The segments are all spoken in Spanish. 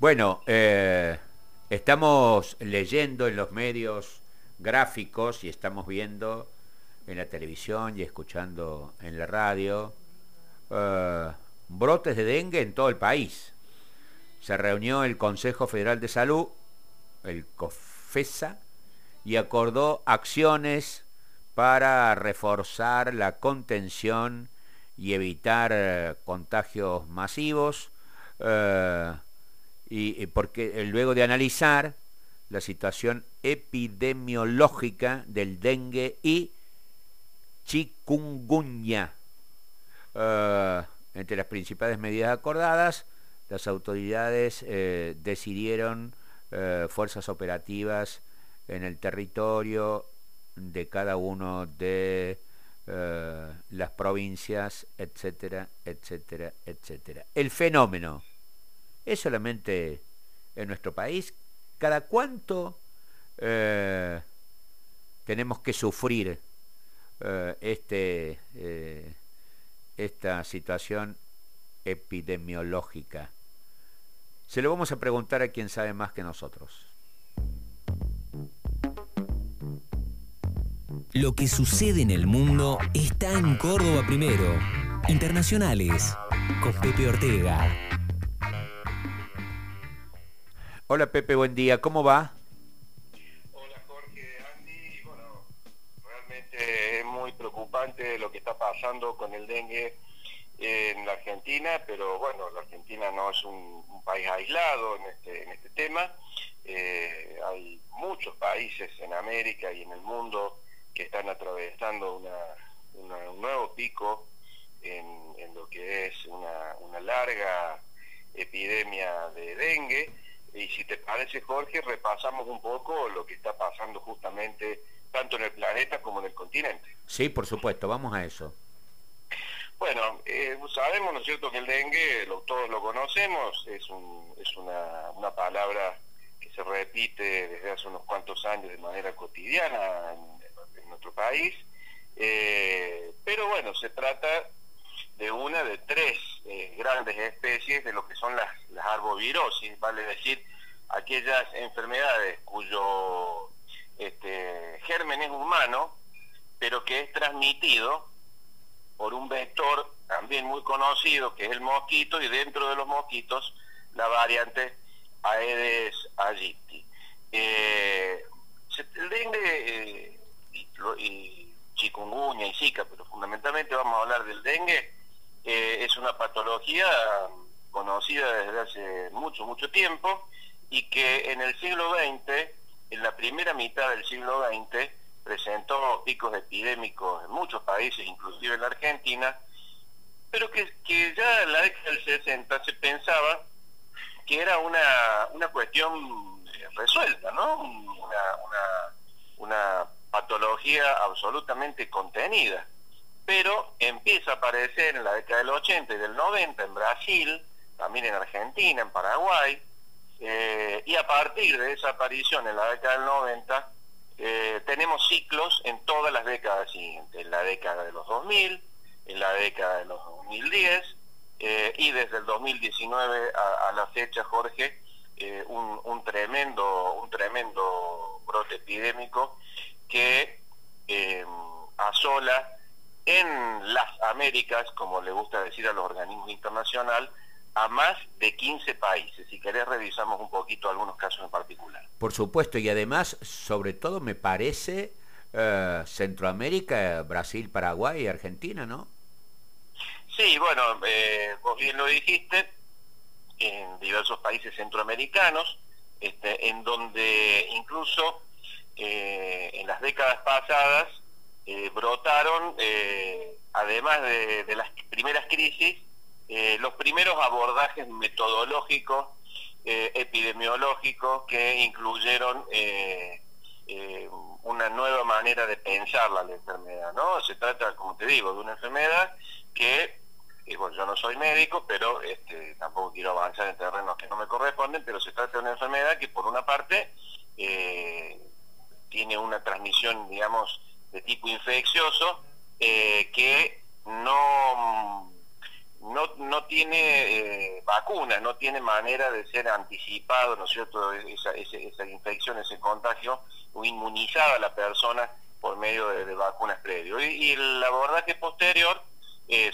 Bueno, eh, estamos leyendo en los medios gráficos y estamos viendo en la televisión y escuchando en la radio eh, brotes de dengue en todo el país. Se reunió el Consejo Federal de Salud, el COFESA, y acordó acciones para reforzar la contención y evitar eh, contagios masivos, y, porque luego de analizar la situación epidemiológica del dengue y chikungunya. Eh, entre las principales medidas acordadas, las autoridades decidieron fuerzas operativas en el territorio de cada uno de eh, las provincias, etcétera, etcétera, etcétera. El fenómeno es solamente en nuestro país. ¿Cada cuánto eh, tenemos que sufrir eh, este, esta situación epidemiológica? Se lo vamos a preguntar a quien sabe más que nosotros. Lo que sucede en el mundo está en Córdoba primero. Internacionales con Pepe Ortega. Hola Pepe, buen día. ¿Cómo va? Hola Jorge, Andy. Bueno, realmente es muy preocupante lo que está pasando con el dengue en la Argentina, pero bueno, la Argentina no es un, país aislado en este, en este tema. Eh, hay muchos países en América y en el mundo que están atravesando un nuevo pico en, lo que es una, larga epidemia de dengue. Y si te parece, Jorge, repasamos un poco lo que está pasando justamente tanto en el planeta como en el continente. Sí, por supuesto, vamos a eso. Bueno, eh, sabemos, ¿no es cierto?, que el dengue, todos lo conocemos, es, es una, una palabra que se repite desde hace unos cuantos años de manera cotidiana en, nuestro país, eh, pero bueno, se trata de una de tres eh, grandes especies de lo que son las, las arbovirosis, vale decir, aquellas enfermedades cuyo este, germen es humano, pero que es transmitido por un vector también muy conocido, que es el mosquito, y dentro de los mosquitos la variante Aedes aegypti. Eh, el dengue y chikungunya y zika, pero fundamentalmente vamos a hablar del dengue, eh, es una patología conocida desde hace mucho, mucho tiempo y que en el siglo XX, en la primera mitad del siglo XX, presentó picos epidémicos en muchos países, inclusive en la Argentina, pero que, ya en la década del 60 se pensaba que era una, una cuestión eh, resuelta, ¿no? Una, una, una patología absolutamente contenida. Pero empieza a aparecer en la década del 80 y del 90 en Brasil, también en Argentina, en Paraguay, eh, y a partir de esa aparición en la década del 90, eh, tenemos ciclos en todas las décadas siguientes, en la década de los 2000, en la década de los 2010, eh, y desde el 2019 a, la fecha, Jorge, un, un, tremendo, un tremendo brote epidémico que eh, asola en las Américas, como le gusta decir a los organismos internacionales, a más de 15 países. Si querés revisamos un poquito algunos casos en particular. Por supuesto, y además, sobre todo me parece eh, Centroamérica, Brasil, Paraguay y Argentina, ¿no? Sí, bueno, eh, vos bien lo dijiste, en diversos países centroamericanos, este, en donde incluso eh, en las décadas pasadas eh, brotaron, eh, además de, las primeras crisis, los primeros abordajes metodológicos, epidemiológicos, que incluyeron una nueva manera de pensar la enfermedad. ¿no? Se trata, como te digo, de una enfermedad que bueno, yo no soy médico, pero este, tampoco quiero avanzar en terrenos que no me corresponden, pero se trata de una enfermedad que por una parte tiene una transmisión, digamos, de tipo infeccioso, eh, que no, no, no tiene vacuna, no tiene manera de ser anticipado, ¿no es cierto?, esa, esa, infección, ese contagio, o inmunizada a la persona por medio de, vacunas previos. Y, el abordaje posterior,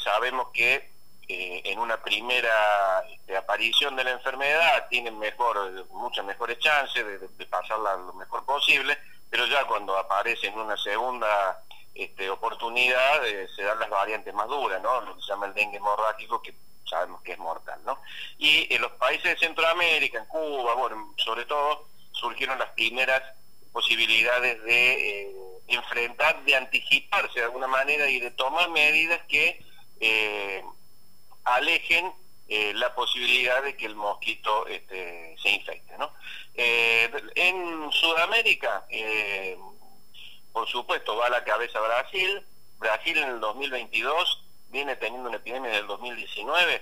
sabemos que en una primera este, aparición de la enfermedad tienen mejor, muchas mejores chances de, de pasarla lo mejor posible, pero ya cuando aparece en una segunda este, oportunidad eh, se dan las variantes más duras, ¿no? Lo que se llama el dengue hemorrágico, que sabemos que es mortal, ¿no? Y en los países de Centroamérica, en Cuba, bueno, sobre todo, surgieron las primeras posibilidades de eh, enfrentar, de anticiparse de alguna manera y de tomar medidas que eh, alejen la posibilidad de que el mosquito este, se infecte, ¿no? en Sudamérica, por supuesto, va a la cabeza Brasil. Brasil en el 2022 viene teniendo una epidemia del 2019.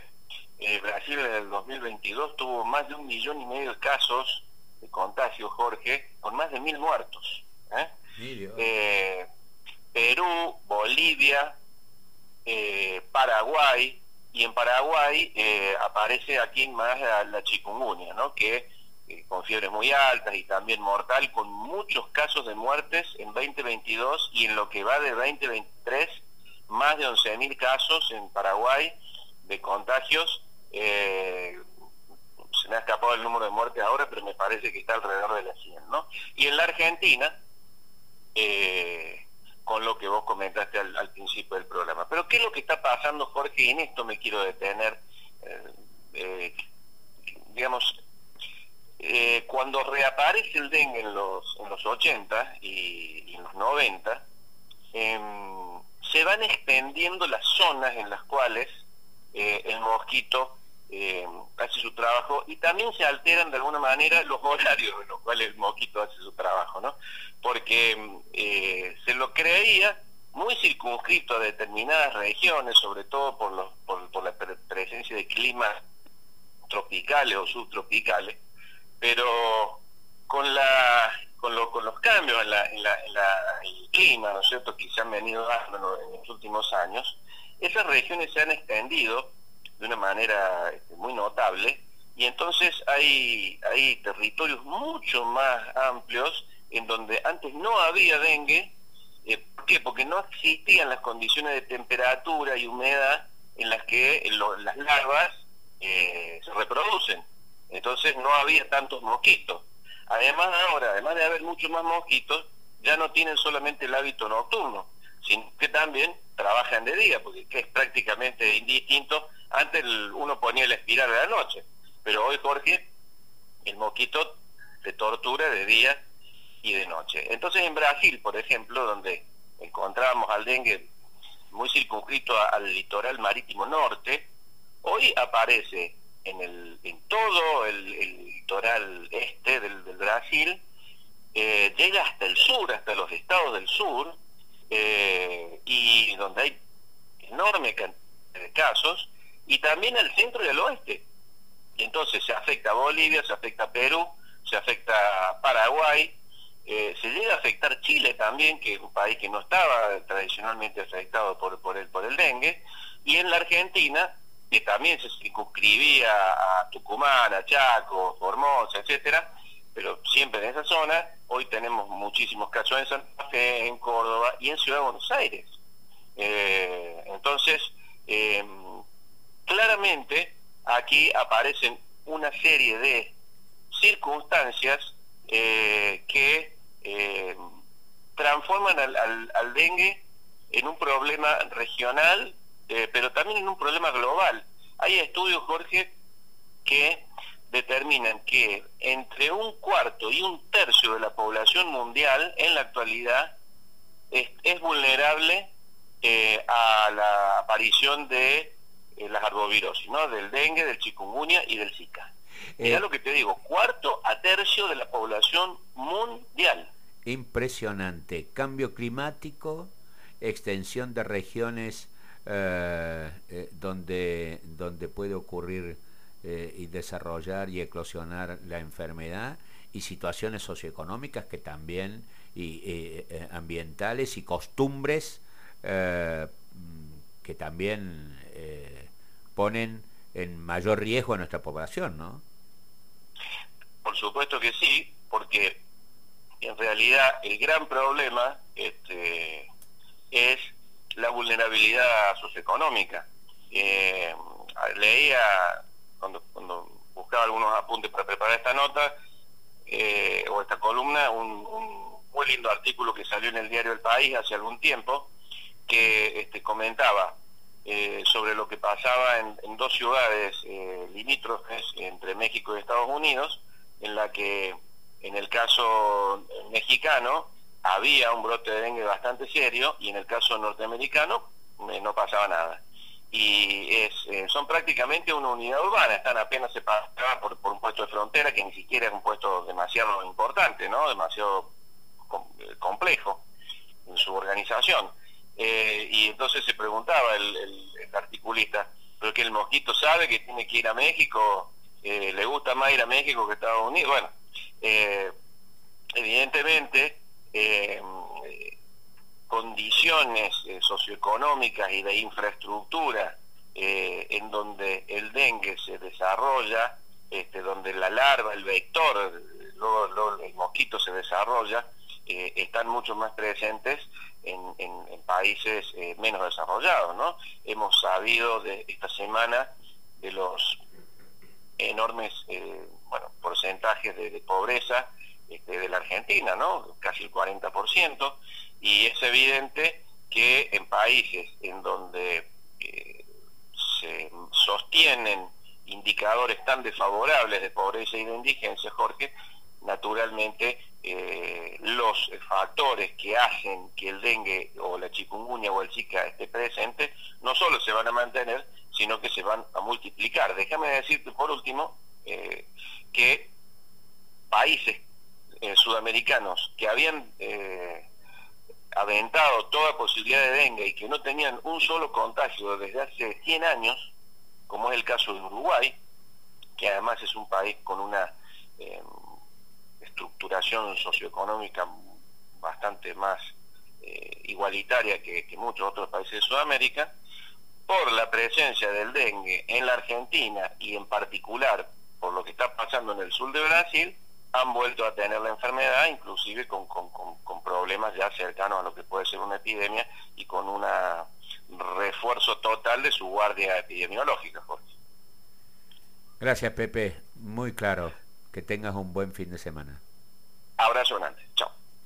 Eh, Brasil en el 2022 tuvo más de un millón y medio de casos de contagio, Jorge, con más de mil muertos. ¿eh? Eh, Perú, Bolivia, Paraguay, y en Paraguay aparece aquí más la, la chikungunya, ¿no? que con fiebres muy altas y también mortal, con muchos casos de muertes en 2022 y en lo que va de 2023, más de 11.000 casos en Paraguay de contagios. Eh, se me ha escapado el número de muertes ahora, pero me parece que está alrededor de las 100, ¿no? Y en la Argentina, eh, con lo que vos comentaste al, principio del programa. Pero ¿qué es lo que está pasando, Jorge? Y en esto me quiero detener. Eh, digamos, eh, cuando reaparece el dengue en los, en los 80 y, en los 90, em, se van extendiendo las zonas en las cuales eh, el mosquito em, hace su trabajo y también se alteran de alguna manera los horarios en los cuales el mosquito hace su trabajo, ¿no? Porque em, eh, se lo creía muy circunscrito a determinadas regiones, sobre todo por, los, por la presencia de climas tropicales o subtropicales, pero con la con, con los cambios en, la, en, la, el clima, ¿no es cierto?, que se han venido dando en los últimos años, esas regiones se han extendido de una manera este, muy notable y entonces hay, hay territorios mucho más amplios en donde antes no había dengue. Eh, ¿Por qué? Porque no existían las condiciones de temperatura y humedad en las que las larvas eh, se reproducen entonces no había tantos mosquitos. Además ahora, además de haber muchos más mosquitos, ya no tienen solamente el hábito nocturno, sino que también trabajan de día, porque es prácticamente indistinto. Antes uno ponía el espiral de la noche, pero hoy, Jorge, el mosquito se tortura de día y de noche. Entonces en Brasil, por ejemplo, donde encontrábamos al dengue muy circunscrito al litoral marítimo norte, hoy aparece en, el, en todo el, litoral este del, Brasil, eh, llega hasta el sur, hasta los estados del sur, eh, y donde hay enorme cantidad de casos, y también al centro y al oeste. entonces se afecta a Bolivia, se afecta a Perú, se afecta a Paraguay, eh, se llega a afectar Chile también, que es un país que no estaba tradicionalmente afectado por, por, el, por el dengue, y en la Argentina que también se circunscribía a Tucumán, a Chaco, Formosa, etcétera, pero siempre en esa zona. Hoy tenemos muchísimos casos en Santa Fe, en Córdoba y en Ciudad de Buenos Aires. Eh, entonces, em, claramente aquí aparecen una serie de circunstancias eh, que em, transforman al dengue en un problema regional eh, pero también en un problema global. Hay estudios, Jorge, que determinan que entre un cuarto y un tercio de la población mundial en la actualidad es, vulnerable eh, a la aparición de eh, las arbovirosis, ¿no? del dengue, del chikungunya y del zika. Mira lo que te digo, cuarto a tercio de la población mundial. Impresionante. Cambio climático, extensión de regiones eh, eh, donde, donde puede ocurrir eh, y desarrollar y eclosionar la enfermedad y situaciones socioeconómicas que también y ambientales y costumbres que también ponen en mayor riesgo a nuestra población, ¿no? Por supuesto que sí, porque en realidad el gran problema este, es la vulnerabilidad socioeconómica. Eh, leía, cuando, cuando buscaba algunos apuntes para preparar esta nota, eh, o esta columna, un, muy lindo artículo que salió en el diario El País hace algún tiempo, que este, comentaba eh, sobre lo que pasaba en, dos ciudades eh, limítrofes entre México y Estados Unidos, en la que en el caso mexicano había un brote de dengue bastante serio y en el caso norteamericano no pasaba nada y es, eh, son prácticamente una unidad urbana, están apenas separadas por, por un puesto de frontera que ni siquiera es un puesto demasiado importante, ¿no? demasiado eh, complejo en su organización. Eh, y entonces se preguntaba el, el, articulista, pero que el mosquito sabe que tiene que ir a México, le gusta más ir a México que Estados Unidos. Bueno, evidentemente condiciones eh, socioeconómicas y de infraestructura eh, en donde el dengue se desarrolla, este, donde la larva, el vector, luego, el mosquito se desarrolla, eh, están mucho más presentes en, países menos desarrollados. ¿no? Hemos sabido de esta semana de los enormes porcentajes de, pobreza este, de la Argentina, ¿no? casi el 40%, y es evidente que en países en donde eh, se sostienen indicadores tan desfavorables de pobreza y de indigencia, Jorge, naturalmente eh, los factores que hacen que el dengue o la chikungunya o el zika esté presente no solo se van a mantener, sino que se van a multiplicar. Déjame decirte por último eh, que países sudamericanos que habían aventado toda posibilidad de dengue y que no tenían un solo contagio desde hace 100 años, como es el caso de Uruguay, que además es un país con una em, estructuración socioeconómica bastante más eh, igualitaria que muchos otros países de Sudamérica, por la presencia del dengue en la Argentina y en particular por lo que está pasando en el sur de Brasil, han vuelto a tener la enfermedad, inclusive con, problemas ya cercanos a lo que puede ser una epidemia y con un refuerzo total de su guardia epidemiológica, Jorge. Gracias, Pepe. Muy claro. Que tengas un buen fin de semana. Abrazo grande.